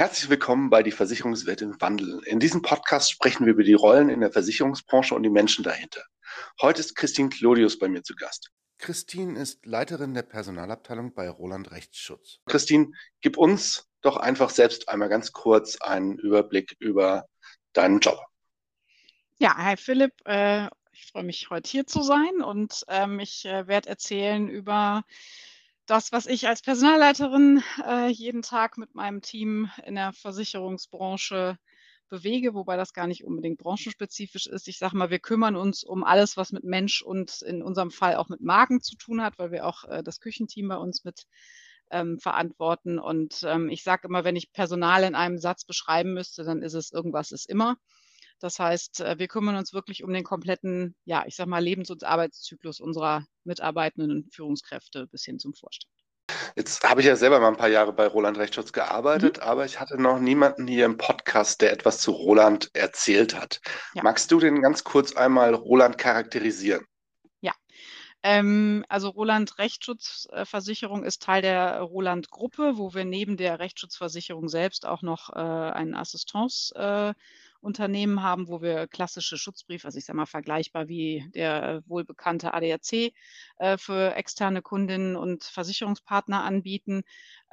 Herzlich willkommen bei Die Versicherungswelt im Wandel. In diesem Podcast sprechen wir über die Rollen in der Versicherungsbranche und die Menschen dahinter. Heute ist Christine Clodius bei mir zu Gast. Christine ist Leiterin der Personalabteilung bei Roland Rechtsschutz. Christine, gib uns doch einfach selbst einmal ganz kurz einen Überblick über deinen Job. Ja, hi Philipp. Äh, ich freue mich, heute hier zu sein und ähm, ich äh, werde erzählen über das, was ich als Personalleiterin äh, jeden Tag mit meinem Team in der Versicherungsbranche bewege, wobei das gar nicht unbedingt branchenspezifisch ist. Ich sage mal, wir kümmern uns um alles, was mit Mensch und in unserem Fall auch mit Magen zu tun hat, weil wir auch äh, das Küchenteam bei uns mit ähm, verantworten. Und ähm, ich sage immer, wenn ich Personal in einem Satz beschreiben müsste, dann ist es irgendwas ist immer. Das heißt, äh, wir kümmern uns wirklich um den kompletten, ja, ich sag mal, Lebens- und Arbeitszyklus unserer mitarbeitenden Führungskräfte bis hin zum Vorstand. Jetzt habe ich ja selber mal ein paar Jahre bei Roland Rechtsschutz gearbeitet, mhm. aber ich hatte noch niemanden hier im Podcast, der etwas zu Roland erzählt hat. Ja. Magst du den ganz kurz einmal Roland charakterisieren? Ja, ähm, also Roland Rechtsschutzversicherung ist Teil der Roland Gruppe, wo wir neben der Rechtsschutzversicherung selbst auch noch äh, einen Assistance äh, Unternehmen haben, wo wir klassische Schutzbriefe, also ich sage mal vergleichbar wie der wohlbekannte ADAC äh, für externe Kundinnen und Versicherungspartner anbieten.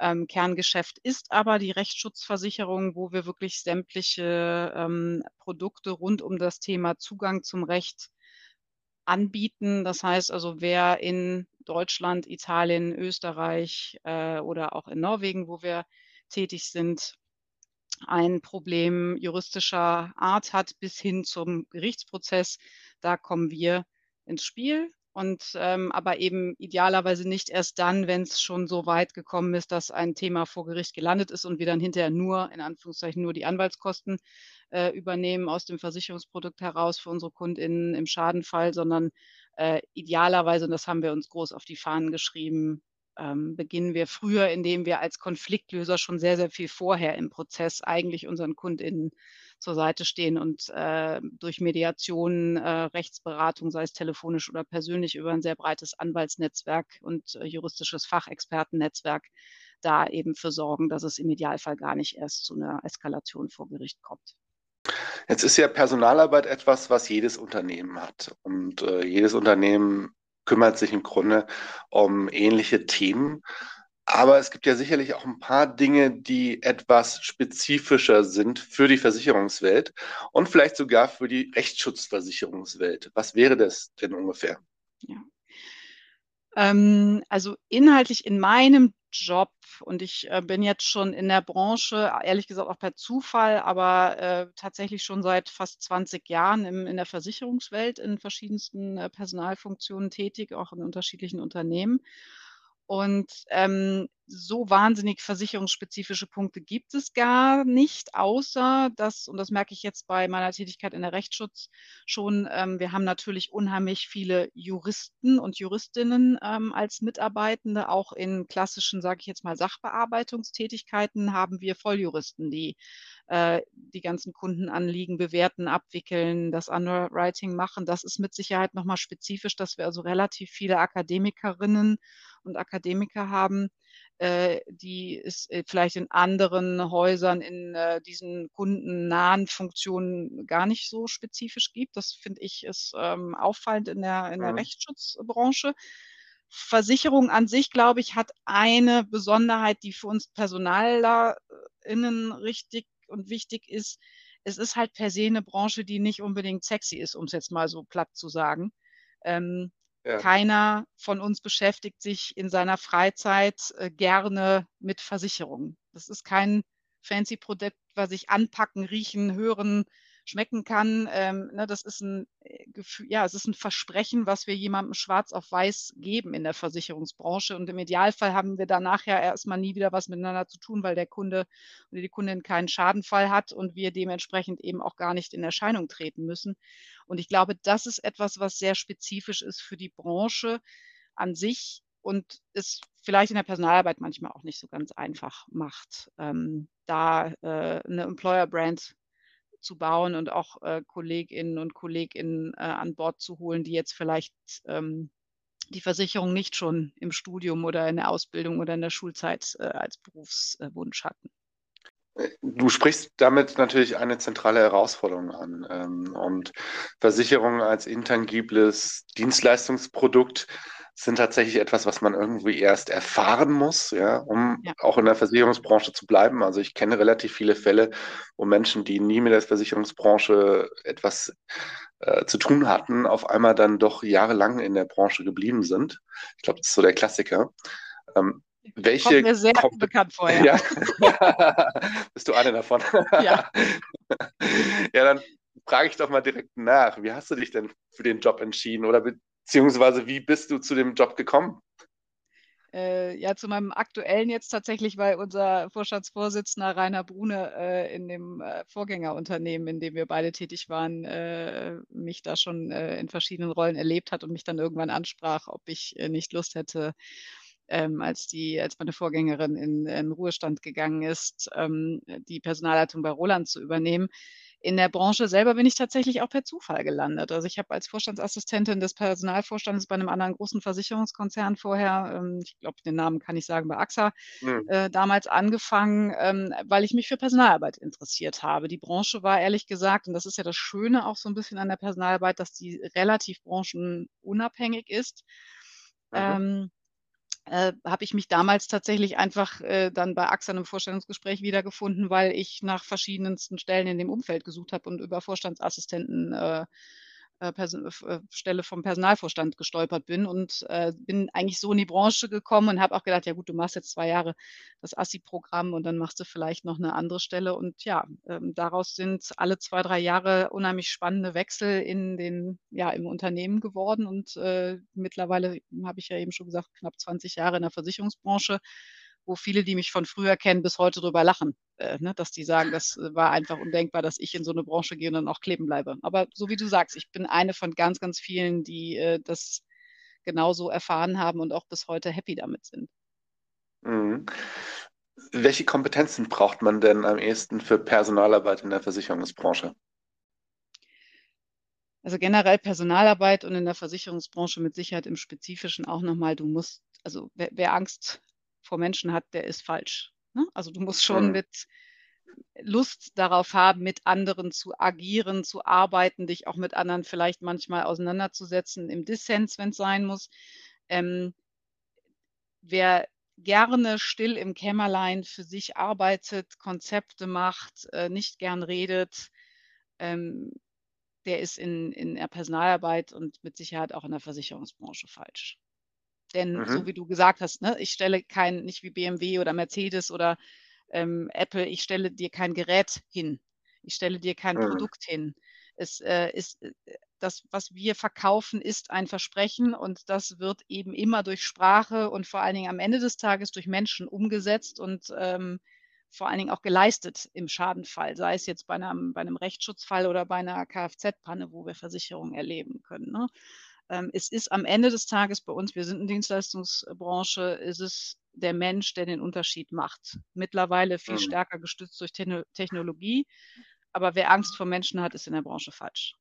Ähm, Kerngeschäft ist aber die Rechtsschutzversicherung, wo wir wirklich sämtliche ähm, Produkte rund um das Thema Zugang zum Recht anbieten. Das heißt also, wer in Deutschland, Italien, Österreich äh, oder auch in Norwegen, wo wir tätig sind, ein Problem juristischer Art hat bis hin zum Gerichtsprozess, da kommen wir ins Spiel. Und ähm, aber eben idealerweise nicht erst dann, wenn es schon so weit gekommen ist, dass ein Thema vor Gericht gelandet ist und wir dann hinterher nur, in Anführungszeichen, nur die Anwaltskosten äh, übernehmen aus dem Versicherungsprodukt heraus für unsere KundInnen im Schadenfall, sondern äh, idealerweise, und das haben wir uns groß auf die Fahnen geschrieben, ähm, beginnen wir früher, indem wir als Konfliktlöser schon sehr, sehr viel vorher im Prozess eigentlich unseren KundInnen zur Seite stehen und äh, durch Mediation, äh, Rechtsberatung, sei es telefonisch oder persönlich, über ein sehr breites Anwaltsnetzwerk und äh, juristisches Fachexpertennetzwerk da eben für sorgen, dass es im Idealfall gar nicht erst zu einer Eskalation vor Gericht kommt. Jetzt ist ja Personalarbeit etwas, was jedes Unternehmen hat. Und äh, jedes Unternehmen kümmert sich im Grunde um ähnliche Themen. Aber es gibt ja sicherlich auch ein paar Dinge, die etwas spezifischer sind für die Versicherungswelt und vielleicht sogar für die Rechtsschutzversicherungswelt. Was wäre das denn ungefähr? Ja. Ähm, also inhaltlich in meinem Job und ich äh, bin jetzt schon in der Branche, ehrlich gesagt auch per Zufall, aber äh, tatsächlich schon seit fast 20 Jahren im, in der Versicherungswelt in verschiedensten äh, Personalfunktionen tätig, auch in unterschiedlichen Unternehmen. Und ähm, so wahnsinnig versicherungsspezifische Punkte gibt es gar nicht, außer dass, und das merke ich jetzt bei meiner Tätigkeit in der Rechtsschutz schon, ähm, wir haben natürlich unheimlich viele Juristen und Juristinnen ähm, als Mitarbeitende. Auch in klassischen, sage ich jetzt mal, Sachbearbeitungstätigkeiten haben wir Volljuristen, die äh, die ganzen Kundenanliegen bewerten, abwickeln, das Underwriting machen. Das ist mit Sicherheit nochmal spezifisch, dass wir also relativ viele Akademikerinnen und Akademiker haben, äh, die es äh, vielleicht in anderen Häusern in äh, diesen kundennahen Funktionen gar nicht so spezifisch gibt. Das finde ich ist ähm, auffallend in der, in der mhm. Rechtsschutzbranche. Versicherung an sich, glaube ich, hat eine Besonderheit, die für uns PersonallerInnen richtig und wichtig ist. Es ist halt per se eine Branche, die nicht unbedingt sexy ist, um es jetzt mal so platt zu sagen. Ähm, ja. Keiner von uns beschäftigt sich in seiner Freizeit äh, gerne mit Versicherungen. Das ist kein fancy Produkt, was ich anpacken, riechen, hören, schmecken kann. Ähm, ne, das ist ein äh, Gefühl, ja, es ist ein Versprechen, was wir jemandem schwarz auf weiß geben in der Versicherungsbranche. Und im Idealfall haben wir danach ja erstmal nie wieder was miteinander zu tun, weil der Kunde oder die Kundin keinen Schadenfall hat und wir dementsprechend eben auch gar nicht in Erscheinung treten müssen. Und ich glaube, das ist etwas, was sehr spezifisch ist für die Branche an sich und es vielleicht in der Personalarbeit manchmal auch nicht so ganz einfach macht, ähm, da äh, eine Employer-Brand zu bauen und auch äh, Kolleginnen und Kolleginnen äh, an Bord zu holen, die jetzt vielleicht ähm, die Versicherung nicht schon im Studium oder in der Ausbildung oder in der Schulzeit äh, als Berufswunsch hatten. Du sprichst damit natürlich eine zentrale Herausforderung an. Ähm, und Versicherung als intangibles Dienstleistungsprodukt sind tatsächlich etwas, was man irgendwie erst erfahren muss, ja, um ja. auch in der Versicherungsbranche zu bleiben. Also ich kenne relativ viele Fälle, wo Menschen, die nie mit der Versicherungsbranche etwas äh, zu tun hatten, auf einmal dann doch jahrelang in der Branche geblieben sind. Ich glaube, das ist so der Klassiker. Ähm, welche Kommt mir sehr Kom bekannt vor, ja. Bist du eine davon? Ja. ja, dann frage ich doch mal direkt nach. Wie hast du dich denn für den Job entschieden oder Beziehungsweise wie bist du zu dem Job gekommen? Äh, ja, zu meinem aktuellen jetzt tatsächlich, weil unser Vorstandsvorsitzender Rainer Brune äh, in dem äh, Vorgängerunternehmen, in dem wir beide tätig waren, äh, mich da schon äh, in verschiedenen Rollen erlebt hat und mich dann irgendwann ansprach, ob ich äh, nicht Lust hätte, ähm, als die, als meine Vorgängerin in, in Ruhestand gegangen ist, ähm, die Personalleitung bei Roland zu übernehmen in der Branche selber bin ich tatsächlich auch per Zufall gelandet. Also ich habe als Vorstandsassistentin des Personalvorstandes bei einem anderen großen Versicherungskonzern vorher, ähm, ich glaube, den Namen kann ich sagen, bei AXA, mhm. äh, damals angefangen, ähm, weil ich mich für Personalarbeit interessiert habe. Die Branche war ehrlich gesagt, und das ist ja das Schöne auch so ein bisschen an der Personalarbeit, dass die relativ branchenunabhängig ist. Mhm. Ähm, äh, habe ich mich damals tatsächlich einfach äh, dann bei AXA im Vorstellungsgespräch wiedergefunden, weil ich nach verschiedensten Stellen in dem Umfeld gesucht habe und über Vorstandsassistenten äh, äh, äh, Stelle vom Personalvorstand gestolpert bin und äh, bin eigentlich so in die Branche gekommen und habe auch gedacht, ja gut, du machst jetzt zwei Jahre das ASSI-Programm und dann machst du vielleicht noch eine andere Stelle. Und ja, ähm, daraus sind alle zwei, drei Jahre unheimlich spannende Wechsel in den, ja, im Unternehmen geworden. Und äh, mittlerweile habe ich ja eben schon gesagt, knapp 20 Jahre in der Versicherungsbranche wo viele, die mich von früher kennen, bis heute drüber lachen, äh, ne? dass die sagen, das äh, war einfach undenkbar, dass ich in so eine Branche gehe und dann auch kleben bleibe. Aber so wie du sagst, ich bin eine von ganz, ganz vielen, die äh, das genauso erfahren haben und auch bis heute happy damit sind. Mhm. Welche Kompetenzen braucht man denn am ehesten für Personalarbeit in der Versicherungsbranche? Also generell Personalarbeit und in der Versicherungsbranche mit Sicherheit im Spezifischen auch nochmal, du musst, also wer, wer Angst vor Menschen hat, der ist falsch. Ne? Also du musst schon mhm. mit Lust darauf haben, mit anderen zu agieren, zu arbeiten, dich auch mit anderen vielleicht manchmal auseinanderzusetzen, im Dissens, wenn es sein muss. Ähm, wer gerne still im Kämmerlein für sich arbeitet, Konzepte macht, äh, nicht gern redet, ähm, der ist in, in der Personalarbeit und mit Sicherheit auch in der Versicherungsbranche falsch. Denn mhm. so wie du gesagt hast, ne, ich stelle kein, nicht wie BMW oder Mercedes oder ähm, Apple, ich stelle dir kein Gerät hin. Ich stelle dir kein mhm. Produkt hin. Es äh, ist äh, das, was wir verkaufen, ist ein Versprechen und das wird eben immer durch Sprache und vor allen Dingen am Ende des Tages durch Menschen umgesetzt und ähm, vor allen Dingen auch geleistet im Schadenfall, sei es jetzt bei einem, bei einem Rechtsschutzfall oder bei einer Kfz-Panne, wo wir Versicherungen erleben können. Ne? Ähm, es ist am Ende des Tages bei uns, wir sind eine Dienstleistungsbranche, ist es der Mensch, der den Unterschied macht. Mittlerweile viel mhm. stärker gestützt durch Te Technologie. Aber wer Angst vor Menschen hat, ist in der Branche falsch.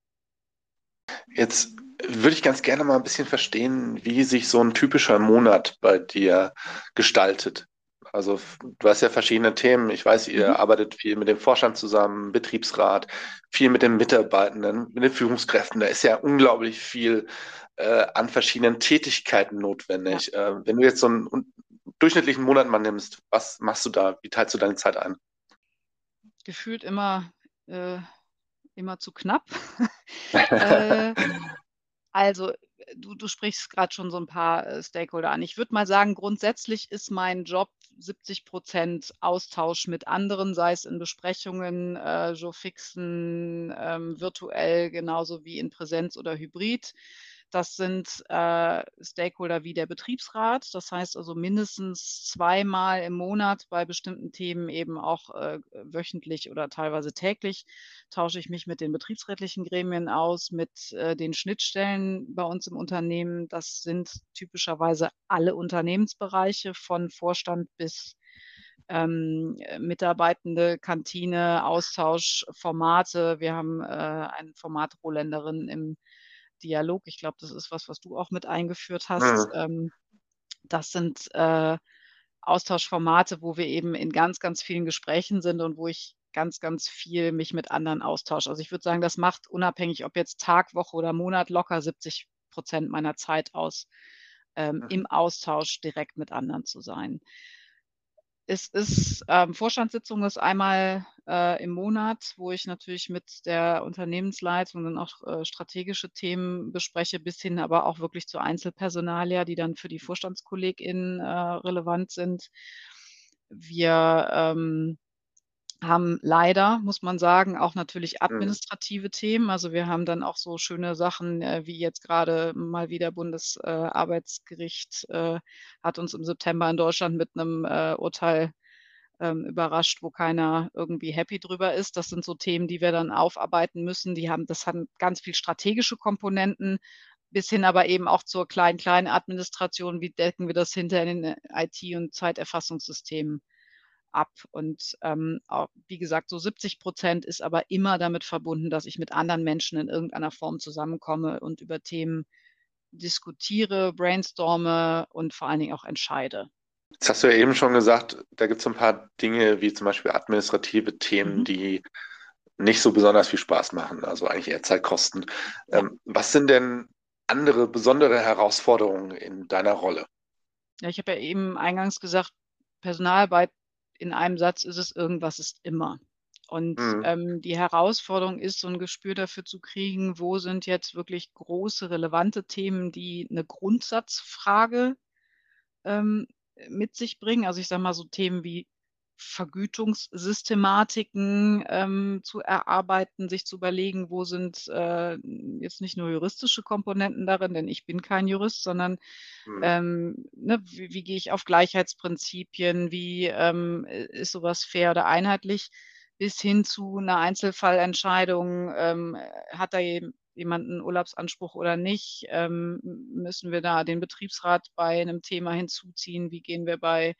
Jetzt würde ich ganz gerne mal ein bisschen verstehen, wie sich so ein typischer Monat bei dir gestaltet. Also du hast ja verschiedene Themen. Ich weiß, ihr mhm. arbeitet viel mit dem Vorstand zusammen, Betriebsrat, viel mit den Mitarbeitenden, mit den Führungskräften. Da ist ja unglaublich viel äh, an verschiedenen Tätigkeiten notwendig. Ja. Äh, wenn du jetzt so einen, durchschnittlichen Monat mal nimmst, was machst du da? Wie teilst du deine Zeit ein? Gefühlt immer, äh, immer zu knapp. äh, also du, du sprichst gerade schon so ein paar äh, Stakeholder an. Ich würde mal sagen, grundsätzlich ist mein Job 70 Prozent Austausch mit anderen, sei es in Besprechungen, äh, Joe Fixen, ähm, virtuell genauso wie in Präsenz oder Hybrid. Das sind äh, Stakeholder wie der Betriebsrat. Das heißt also mindestens zweimal im Monat bei bestimmten Themen eben auch äh, wöchentlich oder teilweise täglich tausche ich mich mit den betriebsrätlichen Gremien aus, mit äh, den Schnittstellen bei uns im Unternehmen. Das sind typischerweise alle Unternehmensbereiche von Vorstand bis ähm, Mitarbeitende, Kantine, Austauschformate. Wir haben äh, eine Formatrohländerin im Dialog. Ich glaube, das ist was, was du auch mit eingeführt hast. Mhm. Ähm, das sind äh, Austauschformate, wo wir eben in ganz, ganz vielen Gesprächen sind und wo ich ganz, ganz viel mich mit anderen austausche. Also ich würde sagen, das macht unabhängig, ob jetzt Tag, Woche oder Monat, locker 70 Prozent meiner Zeit aus, ähm, mhm. im Austausch direkt mit anderen zu sein. Es ist, ähm, Vorstandssitzung ist einmal äh, im Monat, wo ich natürlich mit der Unternehmensleitung dann auch äh, strategische Themen bespreche, bis hin aber auch wirklich zu Einzelpersonalia, die dann für die VorstandskollegInnen äh, relevant sind. Wir ähm, haben leider, muss man sagen, auch natürlich mhm. administrative Themen. Also wir haben dann auch so schöne Sachen, äh, wie jetzt gerade mal wieder Bundesarbeitsgericht äh, hat uns im September in Deutschland mit einem äh, Urteil ähm, überrascht, wo keiner irgendwie happy drüber ist. Das sind so Themen, die wir dann aufarbeiten müssen. Die haben, das hat ganz viel strategische Komponenten, bis hin aber eben auch zur kleinen, kleinen Administration. Wie decken wir das hinter in den IT- und Zeiterfassungssystemen? Ab. Und ähm, auch, wie gesagt, so 70 Prozent ist aber immer damit verbunden, dass ich mit anderen Menschen in irgendeiner Form zusammenkomme und über Themen diskutiere, brainstorme und vor allen Dingen auch entscheide. Jetzt hast du ja eben schon gesagt, da gibt es ein paar Dinge wie zum Beispiel administrative Themen, mhm. die nicht so besonders viel Spaß machen, also eigentlich eher Zeit kosten. Ähm, was sind denn andere besondere Herausforderungen in deiner Rolle? Ja, ich habe ja eben eingangs gesagt, Personalarbeit in einem Satz ist es, irgendwas ist immer. Und mhm. ähm, die Herausforderung ist, so ein Gespür dafür zu kriegen, wo sind jetzt wirklich große, relevante Themen, die eine Grundsatzfrage ähm, mit sich bringen. Also ich sage mal so Themen wie Vergütungssystematiken ähm, zu erarbeiten, sich zu überlegen, wo sind äh, jetzt nicht nur juristische Komponenten darin, denn ich bin kein Jurist, sondern mhm. ähm, ne, wie, wie, gehe ich auf Gleichheitsprinzipien, wie ähm, ist sowas fair oder einheitlich, bis hin zu einer Einzelfallentscheidung, ähm, hat da jemand einen Urlaubsanspruch oder nicht, ähm, müssen wir da den Betriebsrat bei einem Thema hinzuziehen, wie gehen wir bei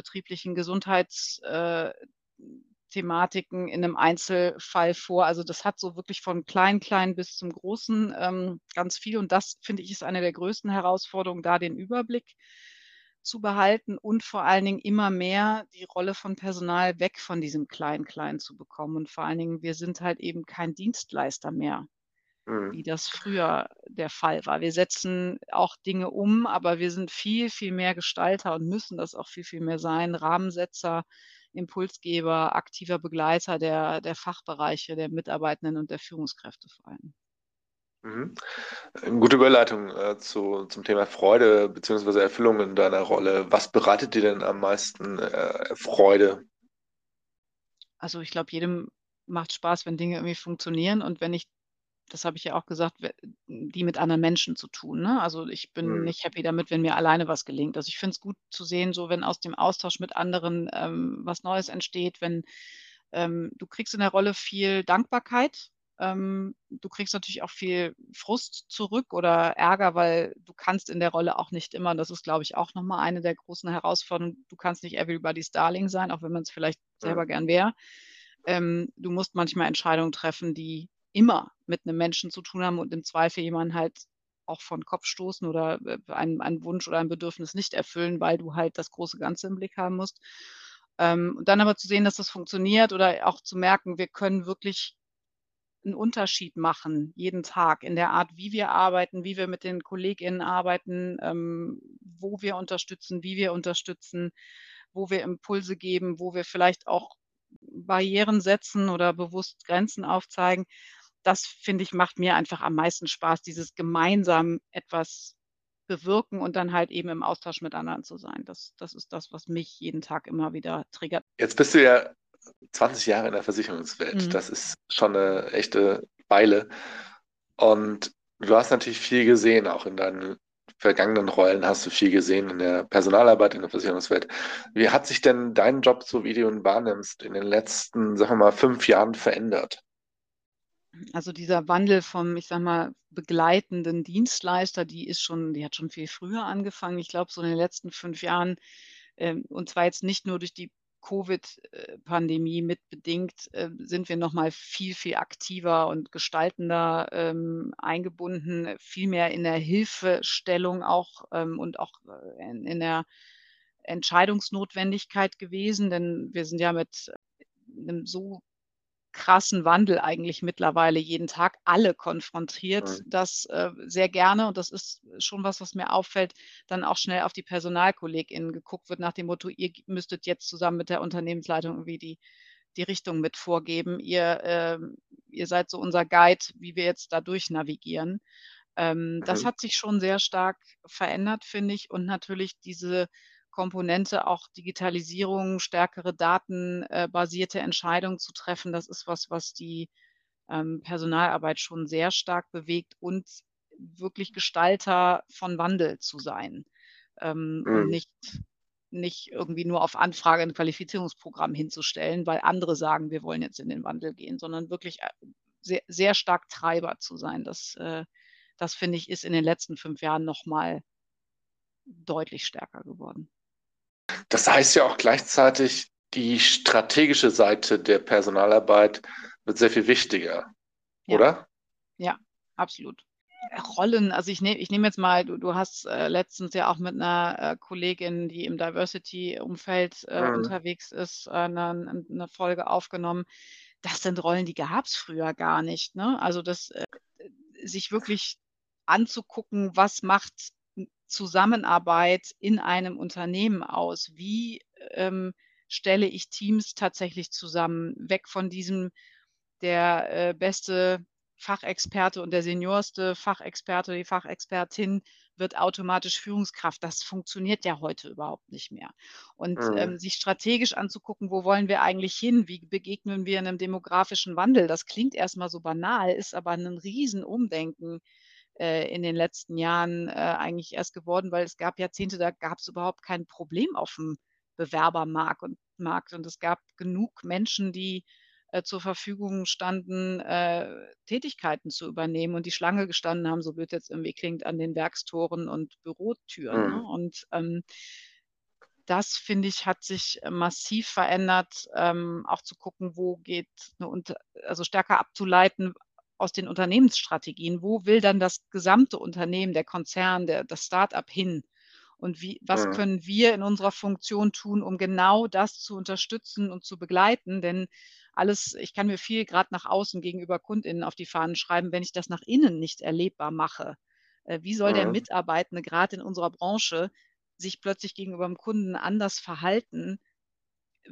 betrieblichen Gesundheitsthematiken äh, in einem Einzelfall vor. Also das hat so wirklich von klein, klein bis zum Großen ähm, ganz viel. Und das, finde ich, ist eine der größten Herausforderungen, da den Überblick zu behalten und vor allen Dingen immer mehr die Rolle von Personal weg von diesem Klein-Klein zu bekommen. Und vor allen Dingen, wir sind halt eben kein Dienstleister mehr. Mhm. wie das früher der Fall war. Wir setzen auch Dinge um, aber wir sind viel, viel mehr Gestalter und müssen das auch viel, viel mehr sein. Rahmensetzer, Impulsgeber, aktiver Begleiter der, der Fachbereiche, der Mitarbeitenden und der Führungskräfte vor allem. Mhm. Gute Überleitung äh, zu, zum Thema Freude bzw. Erfüllung in deiner Rolle. Was bereitet dir denn am meisten äh, Freude? Also ich glaube, jedem macht Spaß, wenn Dinge irgendwie funktionieren und wenn ich das habe ich ja auch gesagt, die mit anderen Menschen zu tun. Ne? Also ich bin mhm. nicht happy damit, wenn mir alleine was gelingt. Also ich finde es gut zu sehen, so wenn aus dem Austausch mit anderen ähm, was Neues entsteht, wenn ähm, du kriegst in der Rolle viel Dankbarkeit. Ähm, du kriegst natürlich auch viel Frust zurück oder Ärger, weil du kannst in der Rolle auch nicht immer, das ist, glaube ich, auch nochmal eine der großen Herausforderungen, du kannst nicht everybody's Darling sein, auch wenn man es vielleicht selber mhm. gern wäre. Ähm, du musst manchmal Entscheidungen treffen, die immer mit einem Menschen zu tun haben und im Zweifel jemanden halt auch von Kopf stoßen oder äh, einen, einen Wunsch oder ein Bedürfnis nicht erfüllen, weil du halt das große Ganze im Blick haben musst. Ähm, und dann aber zu sehen, dass das funktioniert oder auch zu merken, wir können wirklich einen Unterschied machen, jeden Tag in der Art, wie wir arbeiten, wie wir mit den KollegInnen arbeiten, ähm, wo wir unterstützen, wie wir unterstützen, wo wir Impulse geben, wo wir vielleicht auch Barrieren setzen oder bewusst Grenzen aufzeigen das finde ich, macht mir einfach am meisten Spaß, dieses gemeinsam etwas bewirken und dann halt eben im Austausch mit anderen zu sein. Das, das ist das, was mich jeden Tag immer wieder triggert. Jetzt bist du ja 20 Jahre in der Versicherungswelt. Mhm. Das ist schon eine echte Weile. Und du hast natürlich viel gesehen, auch in deinen vergangenen Rollen hast du viel gesehen in der Personalarbeit in der Versicherungswelt. Wie hat sich denn dein Job, so wie du ihn wahrnimmst, in den letzten, sagen wir mal, fünf Jahren verändert? Also dieser Wandel vom, ich sag mal, begleitenden Dienstleister, die ist schon, die hat schon viel früher angefangen. Ich glaube, so in den letzten fünf Jahren, ähm, und zwar jetzt nicht nur durch die Covid-Pandemie mitbedingt, äh, sind wir noch mal viel, viel aktiver und gestaltender ähm, eingebunden, viel mehr in der Hilfestellung auch ähm, und auch äh, in, in der Entscheidungsnotwendigkeit gewesen, denn wir sind ja mit einem so krassen Wandel eigentlich mittlerweile jeden Tag alle konfrontiert, mhm. dass äh, sehr gerne, und das ist schon was, was mir auffällt, dann auch schnell auf die PersonalkollegInnen geguckt wird nach dem Motto, ihr müsstet jetzt zusammen mit der Unternehmensleitung irgendwie die, die Richtung mit vorgeben. Ihr, äh, ihr seid so unser Guide, wie wir jetzt da durch navigieren. Ähm, mhm. Das hat sich schon sehr stark verändert, finde ich. Und natürlich diese Komponente auch Digitalisierung, stärkere datenbasierte äh, Entscheidungen zu treffen. Das ist was, was die ähm, Personalarbeit schon sehr stark bewegt und wirklich Gestalter von Wandel zu sein ähm, mhm. und nicht, nicht irgendwie nur auf Anfrage ein Qualifizierungsprogramm hinzustellen, weil andere sagen, wir wollen jetzt in den Wandel gehen, sondern wirklich äh, sehr, sehr stark Treiber zu sein. Das, äh, das finde ich, ist in den letzten fünf Jahren nochmal deutlich stärker geworden. Das heißt ja auch gleichzeitig, die strategische Seite der Personalarbeit wird sehr viel wichtiger, ja. oder? Ja, absolut. Rollen, also ich nehme ich nehm jetzt mal, du, du hast äh, letztens ja auch mit einer äh, Kollegin, die im Diversity-Umfeld äh, mhm. unterwegs ist, äh, eine, eine, Folge aufgenommen. Das sind Rollen, die gab es früher gar nicht. Ne? Also das äh, sich wirklich anzugucken, was macht Zusammenarbeit in einem Unternehmen aus? Wie ähm, stelle ich Teams tatsächlich zusammen, weg von diesem, der äh, beste Fachexperte und der seniorste Fachexperte, die Fachexpertin wird automatisch Führungskraft. Das funktioniert ja heute überhaupt nicht mehr. Und mhm. ähm, sich strategisch anzugucken, wo wollen wir eigentlich hin? Wie begegnen wir einem demografischen Wandel? Das klingt erstmal so banal, ist aber ein Riesenumdenken in den letzten Jahren äh, eigentlich erst geworden, weil es gab Jahrzehnte, da gab es überhaupt kein Problem auf dem Bewerbermarkt und, Markt. und es gab genug Menschen, die äh, zur Verfügung standen, äh, Tätigkeiten zu übernehmen und die Schlange gestanden haben, so wird jetzt irgendwie klingt, an den Werkstoren und Bürotüren. Ne? Mhm. Ne? Und ähm, das, finde ich, hat sich massiv verändert, ähm, auch zu gucken, wo geht eine, also stärker abzuleiten, aus den Unternehmensstrategien, wo will dann das gesamte Unternehmen, der Konzern, der, das Start-up hin? Und wie, was ja. können wir in unserer Funktion tun, um genau das zu unterstützen und zu begleiten? Denn alles, ich kann mir viel gerade nach außen gegenüber KundInnen auf die Fahnen schreiben, wenn ich das nach innen nicht erlebbar mache. Äh, wie soll der Mitarbeitende gerade in unserer Branche sich plötzlich gegenüber dem Kunden anders verhalten,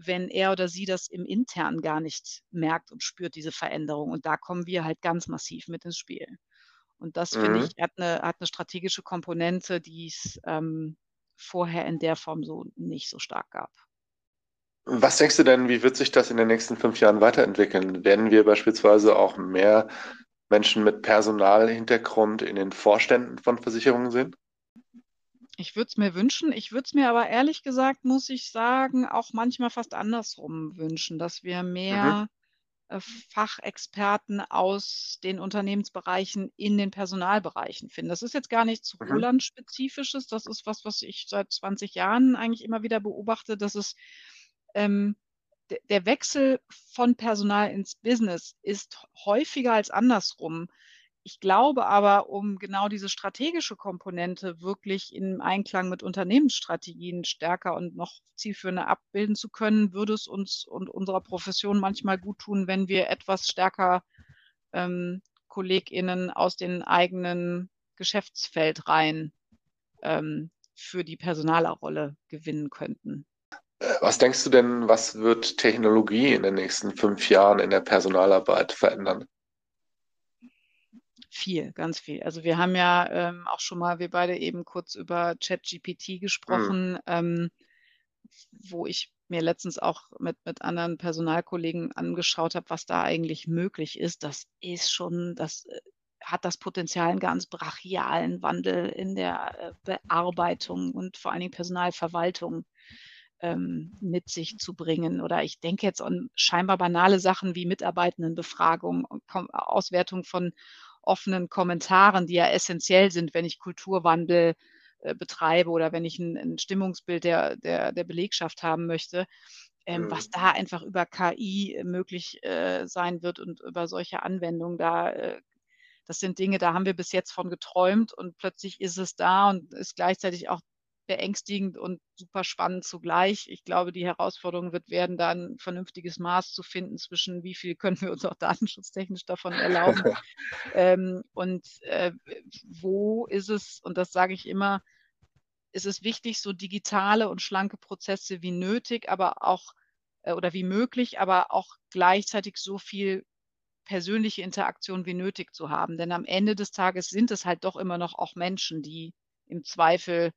wenn er oder sie das im Intern gar nicht merkt und spürt, diese Veränderung. Und da kommen wir halt ganz massiv mit ins Spiel. Und das, mhm. finde ich, hat eine, hat eine strategische Komponente, die es ähm, vorher in der Form so nicht so stark gab. Was denkst du denn, wie wird sich das in den nächsten fünf Jahren weiterentwickeln? Werden wir beispielsweise auch mehr Menschen mit Personalhintergrund in den Vorständen von Versicherungen sehen? Ich würde es mir wünschen. Ich würde es mir aber ehrlich gesagt, muss ich sagen, auch manchmal fast andersrum wünschen, dass wir mhm. mehr äh, Fachexperten aus den Unternehmensbereichen in den Personalbereichen finden. Das ist jetzt gar nichts Mhm. Roland-spezifisches. Das ist was, was ich seit 20 Jahren eigentlich immer wieder beobachte, dass es ähm, der Wechsel von Personal ins Business ist häufiger als andersrum. Ich glaube aber, um genau diese strategische Komponente wirklich im Einklang mit Unternehmensstrategien stärker und noch zielführender abbilden zu können, würde es uns und unserer Profession manchmal gut tun, wenn wir etwas stärker ähm, KollegInnen aus den eigenen Geschäftsfeld rein ähm, für die Personalerrolle gewinnen könnten. Was denkst du denn, was wird Technologie in den nächsten fünf Jahren in der Personalarbeit verändern? Viel, ganz viel. Also wir haben ja ähm, auch schon mal, wir beide eben kurz über ChatGPT Mhm. gesprochen, ähm, wo ich mir letztens auch mit, mit anderen Personalkollegen angeschaut habe, was da eigentlich möglich ist. Das ist schon, das äh, hat das Potenzial, einen ganz brachialen Wandel in der äh, Bearbeitung und vor allen Dingen Personalverwaltung ähm, mit sich zu bringen. Oder ich denke jetzt an scheinbar banale Sachen wie Mitarbeitendenbefragung Kom Auswertung von offenen Kommentaren, die ja essentiell sind, wenn ich Kulturwandel äh, betreibe oder wenn ich ein, ein Stimmungsbild der, der, der Belegschaft haben möchte, ähm, Mhm. was da einfach über KI möglich äh, sein wird und über solche Anwendungen, da äh, das sind Dinge, da haben wir bis jetzt von geträumt und plötzlich ist es da und ist gleichzeitig auch beängstigend und super spannend zugleich. Ich glaube, die Herausforderung wird werden, da ein vernünftiges Maß zu finden zwischen wie viel können wir uns auch datenschutztechnisch davon erlauben ähm, und äh, wo ist es, und das sage ich immer, ist es wichtig, so digitale und schlanke Prozesse wie nötig, aber auch äh, oder wie möglich, aber auch gleichzeitig so viel persönliche Interaktion wie nötig zu haben. Denn am Ende des Tages sind es halt doch immer noch auch Menschen, die im Zweifel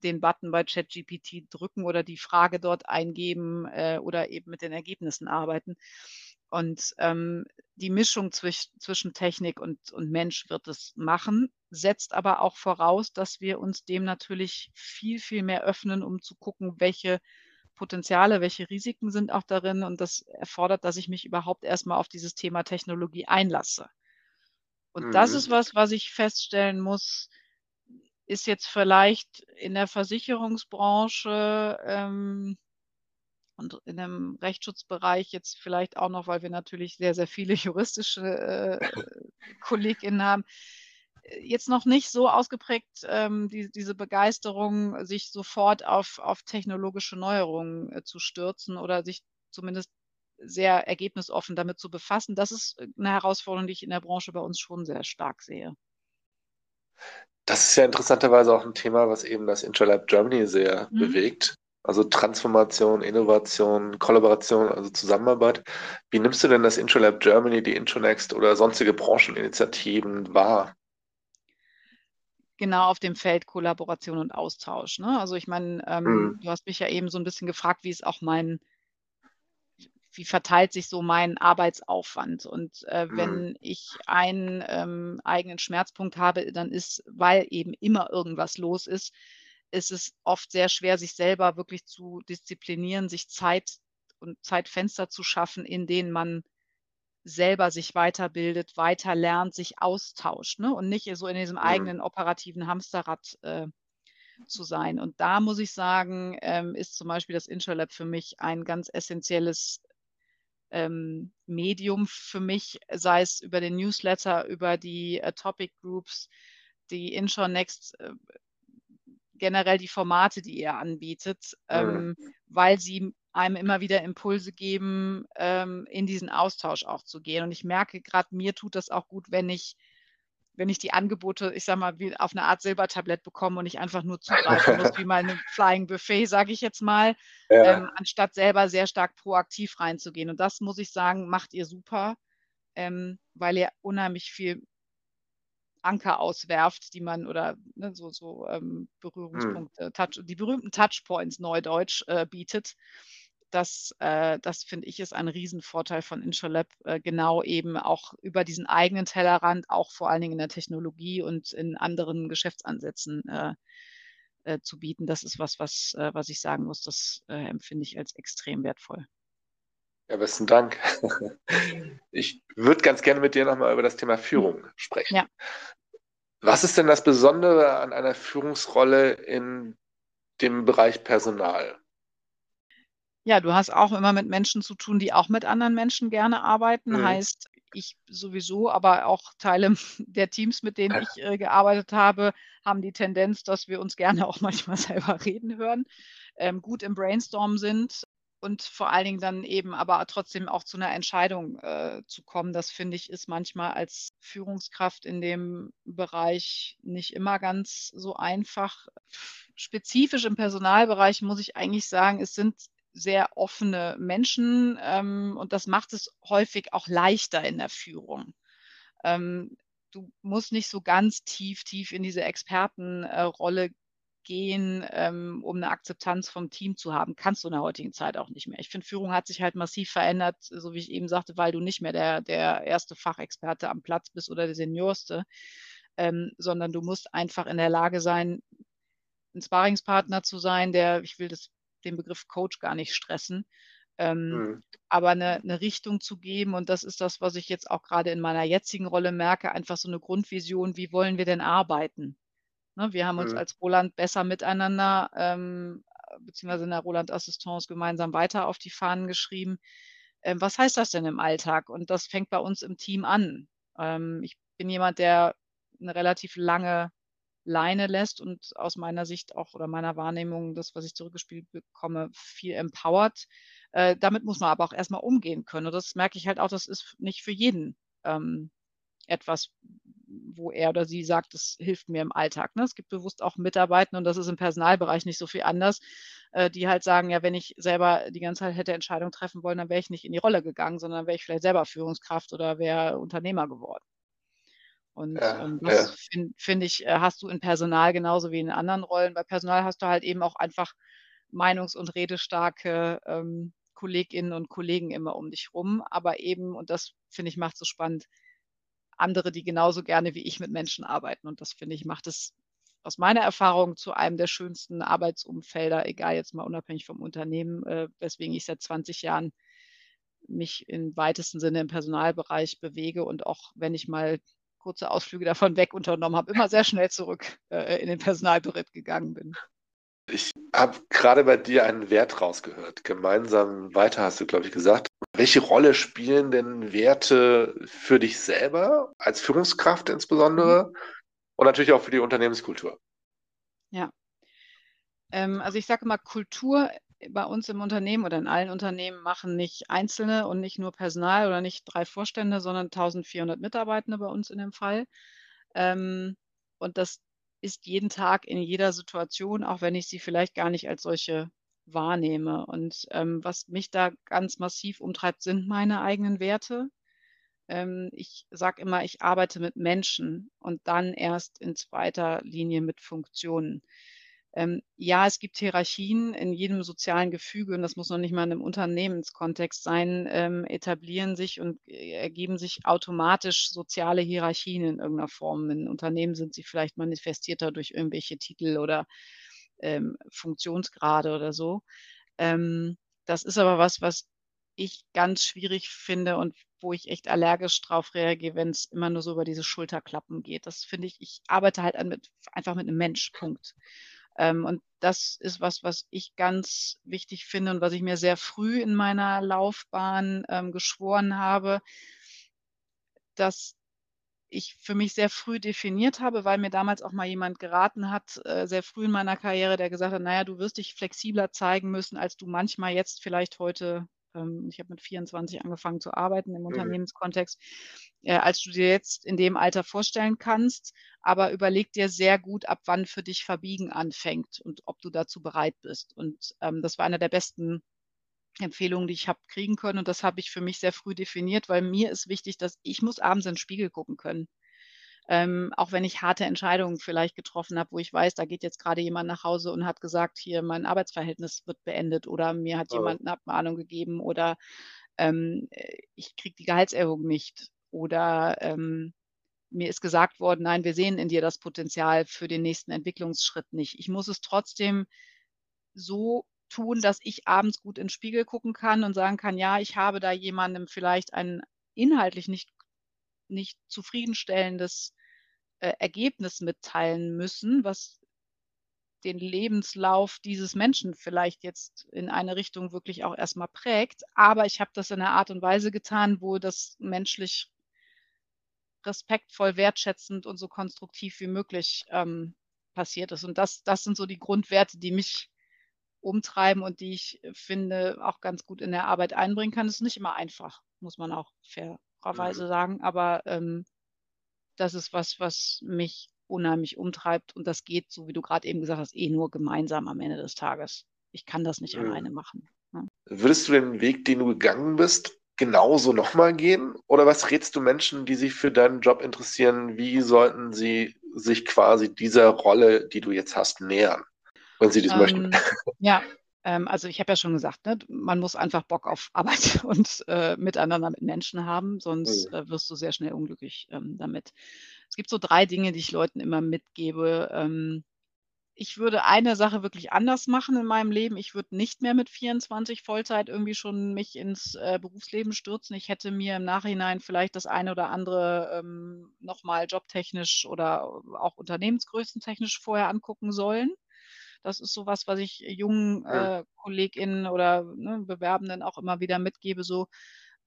den Button bei ChatGPT drücken oder die Frage dort eingeben äh, oder eben mit den Ergebnissen arbeiten. Und ähm, die Mischung zwisch, zwischen Technik und, und Mensch wird es machen, setzt aber auch voraus, dass wir uns dem natürlich viel, viel mehr öffnen, um zu gucken, welche Potenziale, welche Risiken sind auch darin. Und das erfordert, dass ich mich überhaupt erstmal auf dieses Thema Technologie einlasse. Und mhm. das ist was, was ich feststellen muss, ist jetzt vielleicht in der Versicherungsbranche ähm, und in dem Rechtsschutzbereich jetzt vielleicht auch noch, weil wir natürlich sehr, sehr viele juristische äh, KollegInnen haben, jetzt noch nicht so ausgeprägt, ähm, die, diese Begeisterung, sich sofort auf, auf technologische Neuerungen äh, zu stürzen oder sich zumindest sehr ergebnisoffen damit zu befassen. Das ist eine Herausforderung, die ich in der Branche bei uns schon sehr stark sehe. Das ist ja interessanterweise auch ein Thema, was eben das Intralab Germany sehr mhm. bewegt. Also Transformation, Innovation, Kollaboration, also Zusammenarbeit. Wie nimmst du denn das Intralab Germany, die Intronext oder sonstige Brancheninitiativen wahr? Genau auf dem Feld Kollaboration und Austausch. Ne? Also ich meine, ähm, mhm. du hast mich ja eben so ein bisschen gefragt, wie ist auch mein, wie verteilt sich so mein Arbeitsaufwand? Und äh, Mhm. wenn ich einen ähm, eigenen Schmerzpunkt habe, dann ist, weil eben immer irgendwas los ist, ist es oft sehr schwer, sich selber wirklich zu disziplinieren, sich Zeit und Zeitfenster zu schaffen, in denen man selber sich weiterbildet, weiter lernt, sich austauscht ne? und nicht so in diesem Mhm. eigenen operativen Hamsterrad äh, zu sein. Und da muss ich sagen, ähm, ist zum Beispiel das Intralab für mich ein ganz essentielles ähm, Medium für mich, sei es über den Newsletter, über die äh, Topic Groups, die Insure Next, äh, generell die Formate, die ihr anbietet, ähm, weil sie einem immer wieder Impulse geben, ähm, in diesen Austausch auch zu gehen. Und ich merke gerade, mir tut das auch gut, wenn ich wenn ich die Angebote, ich sag mal, wie auf eine Art Silbertablett bekomme und ich einfach nur zugreifen muss, wie mein Flying Buffet, sage ich jetzt mal, Ja. ähm, anstatt selber sehr stark proaktiv reinzugehen. Und das muss ich sagen, macht ihr super, ähm, weil ihr unheimlich viel Anker auswerft, die man oder ne, so, so ähm, Berührungspunkte, Touch, die berühmten Touchpoints Neudeutsch äh, bietet. Das, äh, das finde ich ist ein Riesenvorteil von Intralab, äh, genau eben auch über diesen eigenen Tellerrand, auch vor allen Dingen in der Technologie und in anderen Geschäftsansätzen äh, äh, zu bieten. Das ist was, was, äh, was ich sagen muss, das äh, empfinde ich als extrem wertvoll. Ja, besten Dank. Ich würde ganz gerne mit dir nochmal über das Thema Führung sprechen. Ja. Was ist denn das Besondere an einer Führungsrolle in dem Bereich Personal? Ja, du hast auch immer mit Menschen zu tun, die auch mit anderen Menschen gerne arbeiten. Mhm. Heißt, ich sowieso, aber auch Teile der Teams, mit denen ich äh, gearbeitet habe, haben die Tendenz, dass wir uns gerne auch manchmal selber reden hören, ähm, gut im Brainstorm sind und vor allen Dingen dann eben aber trotzdem auch zu einer Entscheidung äh, zu kommen. Das finde ich ist manchmal als Führungskraft in dem Bereich nicht immer ganz so einfach. Spezifisch im Personalbereich muss ich eigentlich sagen, es sind sehr offene Menschen ähm, und das macht es häufig auch leichter in der Führung. Ähm, du musst nicht so ganz tief, tief in diese Expertenrolle gehen, ähm, um eine Akzeptanz vom Team zu haben. Kannst du in der heutigen Zeit auch nicht mehr. Ich finde, Führung hat sich halt massiv verändert, so wie ich eben sagte, weil du nicht mehr der, der erste Fachexperte am Platz bist oder der Seniorste, ähm, sondern du musst einfach in der Lage sein, ein Sparingspartner zu sein, der, ich will das, den Begriff Coach gar nicht stressen, ähm, mhm. aber eine, eine, Richtung zu geben. Und das ist das, was ich jetzt auch gerade in meiner jetzigen Rolle merke, einfach so eine Grundvision, wie wollen wir denn arbeiten? Ne, wir haben uns mhm. als Roland besser miteinander, ähm, beziehungsweise in der Roland Assistance gemeinsam weiter auf die Fahnen geschrieben. Ähm, was heißt das denn im Alltag? Und das fängt bei uns im Team an. Ähm, ich bin jemand, der eine relativ lange Leine lässt und aus meiner Sicht auch oder meiner Wahrnehmung, das, was ich zurückgespielt bekomme, viel empowert. Äh, damit muss man aber auch erstmal umgehen können. Und das merke ich halt auch, das ist nicht für jeden ähm, etwas, wo er oder sie sagt, das hilft mir im Alltag. Ne? Es gibt bewusst auch Mitarbeiter, und das ist im Personalbereich nicht so viel anders, äh, die halt sagen, ja, wenn ich selber die ganze Zeit hätte Entscheidungen treffen wollen, dann wäre ich nicht in die Rolle gegangen, sondern wäre ich vielleicht selber Führungskraft oder wäre Unternehmer geworden. Und ja, ähm, das ja. finde find ich, äh, hast du in Personal genauso wie in anderen Rollen. Bei Personal hast du halt eben auch einfach meinungs- und redestarke ähm, Kolleginnen und Kollegen immer um dich rum. Aber eben, und das finde ich macht so spannend, andere, die genauso gerne wie ich mit Menschen arbeiten. Und das finde ich macht es aus meiner Erfahrung zu einem der schönsten Arbeitsumfelder, egal jetzt mal unabhängig vom Unternehmen, äh, weswegen ich seit 20 Jahren mich im weitesten Sinne im Personalbereich bewege und auch wenn ich mal kurze Ausflüge davon weg unternommen habe, immer sehr schnell zurück äh, in den Personalberitt gegangen bin. Ich habe gerade bei dir einen Wert rausgehört. Gemeinsam weiter hast du, glaube ich, gesagt. Welche Rolle spielen denn Werte für dich selber, als Führungskraft insbesondere, mhm. und natürlich auch für die Unternehmenskultur? Ja. Ähm, also ich sage mal, Kultur bei uns im Unternehmen oder in allen Unternehmen machen nicht Einzelne und nicht nur Personal oder nicht drei Vorstände, sondern 1400 Mitarbeitende bei uns in dem Fall. Ähm, und das ist jeden Tag in jeder Situation, auch wenn ich sie vielleicht gar nicht als solche wahrnehme. Und ähm, was mich da ganz massiv umtreibt, sind meine eigenen Werte. Ähm, ich sage immer, ich arbeite mit Menschen und dann erst in zweiter Linie mit Funktionen. Ähm, ja, es gibt Hierarchien in jedem sozialen Gefüge und das muss noch nicht mal in einem Unternehmenskontext sein, ähm, etablieren sich und äh, ergeben sich automatisch soziale Hierarchien in irgendeiner Form. In Unternehmen sind sie vielleicht manifestierter durch irgendwelche Titel oder ähm, Funktionsgrade oder so. Ähm, das ist aber was, was ich ganz schwierig finde und wo ich echt allergisch drauf reagiere, wenn es immer nur so über diese Schulterklappen geht. Das finde ich, ich arbeite halt mit, einfach mit einem Mensch, Punkt. Ähm, und das ist was, was ich ganz wichtig finde und was ich mir sehr früh in meiner Laufbahn ähm, geschworen habe, dass ich für mich sehr früh definiert habe, weil mir damals auch mal jemand geraten hat, äh, sehr früh in meiner Karriere, der gesagt hat, naja, du wirst dich flexibler zeigen müssen, als du manchmal jetzt vielleicht heute ähm, ich habe mit 24 angefangen zu arbeiten im mhm. Unternehmenskontext, äh, als du dir jetzt in dem Alter vorstellen kannst. Aber überleg dir sehr gut, ab wann für dich Verbiegen anfängt und ob du dazu bereit bist. Und ähm, das war einer der besten Empfehlungen, die ich habe kriegen können. Und das habe ich für mich sehr früh definiert, weil mir ist wichtig, dass ich muss abends in den Spiegel gucken können. Ähm, auch wenn ich harte Entscheidungen vielleicht getroffen habe, wo ich weiß, da geht jetzt gerade jemand nach Hause und hat gesagt, hier mein Arbeitsverhältnis wird beendet oder mir hat oh. jemand eine Abmahnung gegeben oder ähm, ich kriege die Gehaltserhöhung nicht oder ähm, mir ist gesagt worden, nein, wir sehen in dir das Potenzial für den nächsten Entwicklungsschritt nicht. Ich muss es trotzdem so tun, dass ich abends gut in den Spiegel gucken kann und sagen kann, ja, ich habe da jemandem vielleicht ein inhaltlich nicht nicht zufriedenstellendes äh, Ergebnis mitteilen müssen, was den Lebenslauf dieses Menschen vielleicht jetzt in eine Richtung wirklich auch erstmal prägt. Aber ich habe das in einer Art und Weise getan, wo das menschlich respektvoll, wertschätzend und so konstruktiv wie möglich ähm, passiert ist. Und das, das sind so die Grundwerte, die mich umtreiben und die ich finde auch ganz gut in der Arbeit einbringen kann. Das ist nicht immer einfach, muss man auch fair fairerweise mhm. sagen, aber ähm, das ist was, was mich unheimlich umtreibt und das geht, so wie du gerade eben gesagt hast, eh nur gemeinsam am Ende des Tages. Ich kann das nicht mhm. alleine machen. Ne? Würdest du den Weg, den du gegangen bist, genauso nochmal gehen? Oder was rätst du Menschen, die sich für deinen Job interessieren? Wie sollten sie sich quasi dieser Rolle, die du jetzt hast, nähern, wenn sie das ähm, möchten? Ja, ähm, also ich habe ja schon gesagt, ne, man muss einfach Bock auf Arbeit und äh, miteinander mit Menschen haben, sonst mhm. äh, wirst du sehr schnell unglücklich ähm, damit. Es gibt so drei Dinge, die ich Leuten immer mitgebe. Ähm, ich würde eine Sache wirklich anders machen in meinem Leben. Ich würde nicht mehr mit 24 Vollzeit irgendwie schon mich ins äh, Berufsleben stürzen. Ich hätte mir im Nachhinein vielleicht das eine oder andere ähm, nochmal jobtechnisch oder auch unternehmensgrößentechnisch vorher angucken sollen. Das ist so was, was ich jungen äh, KollegInnen oder ne, Bewerbenden auch immer wieder mitgebe, so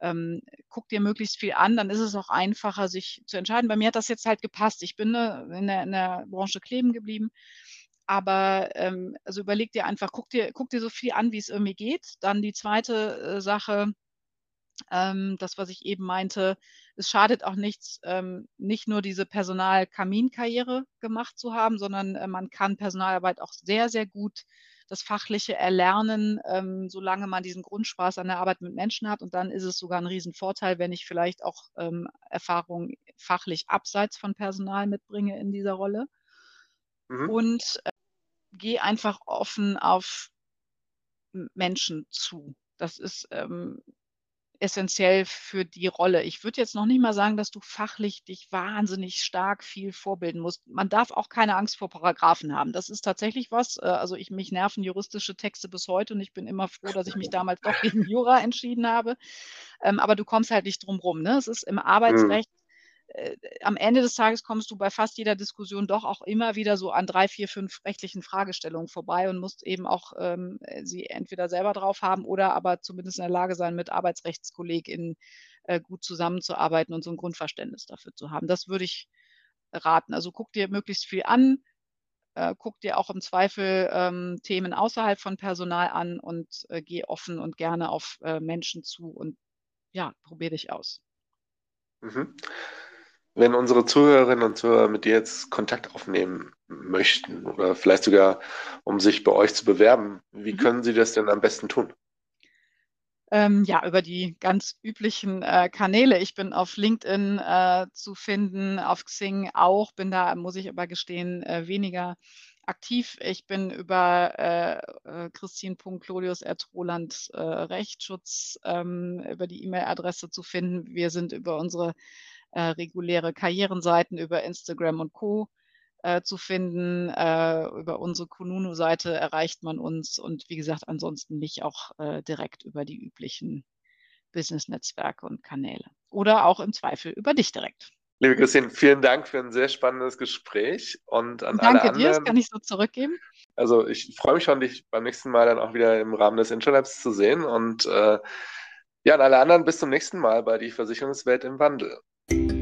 ähm, guck dir möglichst viel an, dann ist es auch einfacher, sich zu entscheiden. Bei mir hat das jetzt halt gepasst. Ich bin ne, in, der, in der Branche kleben geblieben. Aber ähm, also überleg dir einfach, guck dir, guck dir so viel an, wie es irgendwie geht. Dann die zweite äh, Sache, ähm, das, was ich eben meinte, es schadet auch nichts, ähm, nicht nur diese Personal-Kaminkarriere gemacht zu haben, sondern äh, man kann Personalarbeit auch sehr, sehr gut das Fachliche erlernen, ähm, solange man diesen Grundspaß an der Arbeit mit Menschen hat. Und dann ist es sogar ein Riesenvorteil, wenn ich vielleicht auch ähm, Erfahrung fachlich abseits von Personal mitbringe in dieser Rolle. Mhm. Und äh, gehe einfach offen auf Menschen zu. Das ist ähm, essentiell für die Rolle. Ich würde jetzt noch nicht mal sagen, dass du fachlich dich wahnsinnig stark viel vorbilden musst. Man darf auch keine Angst vor Paragraphen haben. Das ist tatsächlich was. Äh, also ich mich nerven juristische Texte bis heute und ich bin immer froh, dass ich mich damals doch gegen Jura entschieden habe. Ähm, aber du kommst halt nicht drum rum. Ne? Es ist im mhm. Äh, am Ende des Tages kommst du bei fast jeder Diskussion doch auch immer wieder so an drei, vier, fünf rechtlichen Fragestellungen vorbei und musst eben auch ähm, sie entweder selber drauf haben oder aber zumindest in der Lage sein, mit ArbeitsrechtskollegInnen äh, gut zusammenzuarbeiten und so ein Grundverständnis dafür zu haben. Das würde ich raten. Also guck dir möglichst viel an, äh, guck dir auch im Zweifel ähm, Themen außerhalb von Personal an und äh, geh offen und gerne auf äh, Menschen zu und ja, probier dich aus. Mhm. Wenn unsere Zuhörerinnen und Zuhörer mit dir jetzt Kontakt aufnehmen möchten oder vielleicht sogar, um sich bei euch zu bewerben, wie mhm. können sie das denn am besten tun? Ähm, ja, über die ganz üblichen äh, Kanäle. Ich bin auf LinkedIn äh, zu finden, auf Xing auch, bin da, muss ich aber gestehen, äh, weniger aktiv. Ich bin über äh, äh Christine.clodius.roland äh, Rechtsschutz ähm, über die E-Mail-Adresse zu finden. Wir sind über unsere äh, reguläre Karrierenseiten über Instagram und Co. Äh, zu finden. Äh, über unsere Kununu-Seite erreicht man uns und wie gesagt, ansonsten mich auch äh, direkt über die üblichen Business-Netzwerke und Kanäle. Oder auch im Zweifel über dich direkt. Liebe Christine, vielen Dank für ein sehr spannendes Gespräch und an Danke alle anderen. Danke dir, das kann ich so zurückgeben. Also ich freue mich schon, dich beim nächsten Mal dann auch wieder im Rahmen des Intralabs zu sehen und äh, ja, an alle anderen bis zum nächsten Mal bei die Versicherungswelt im Wandel. thank you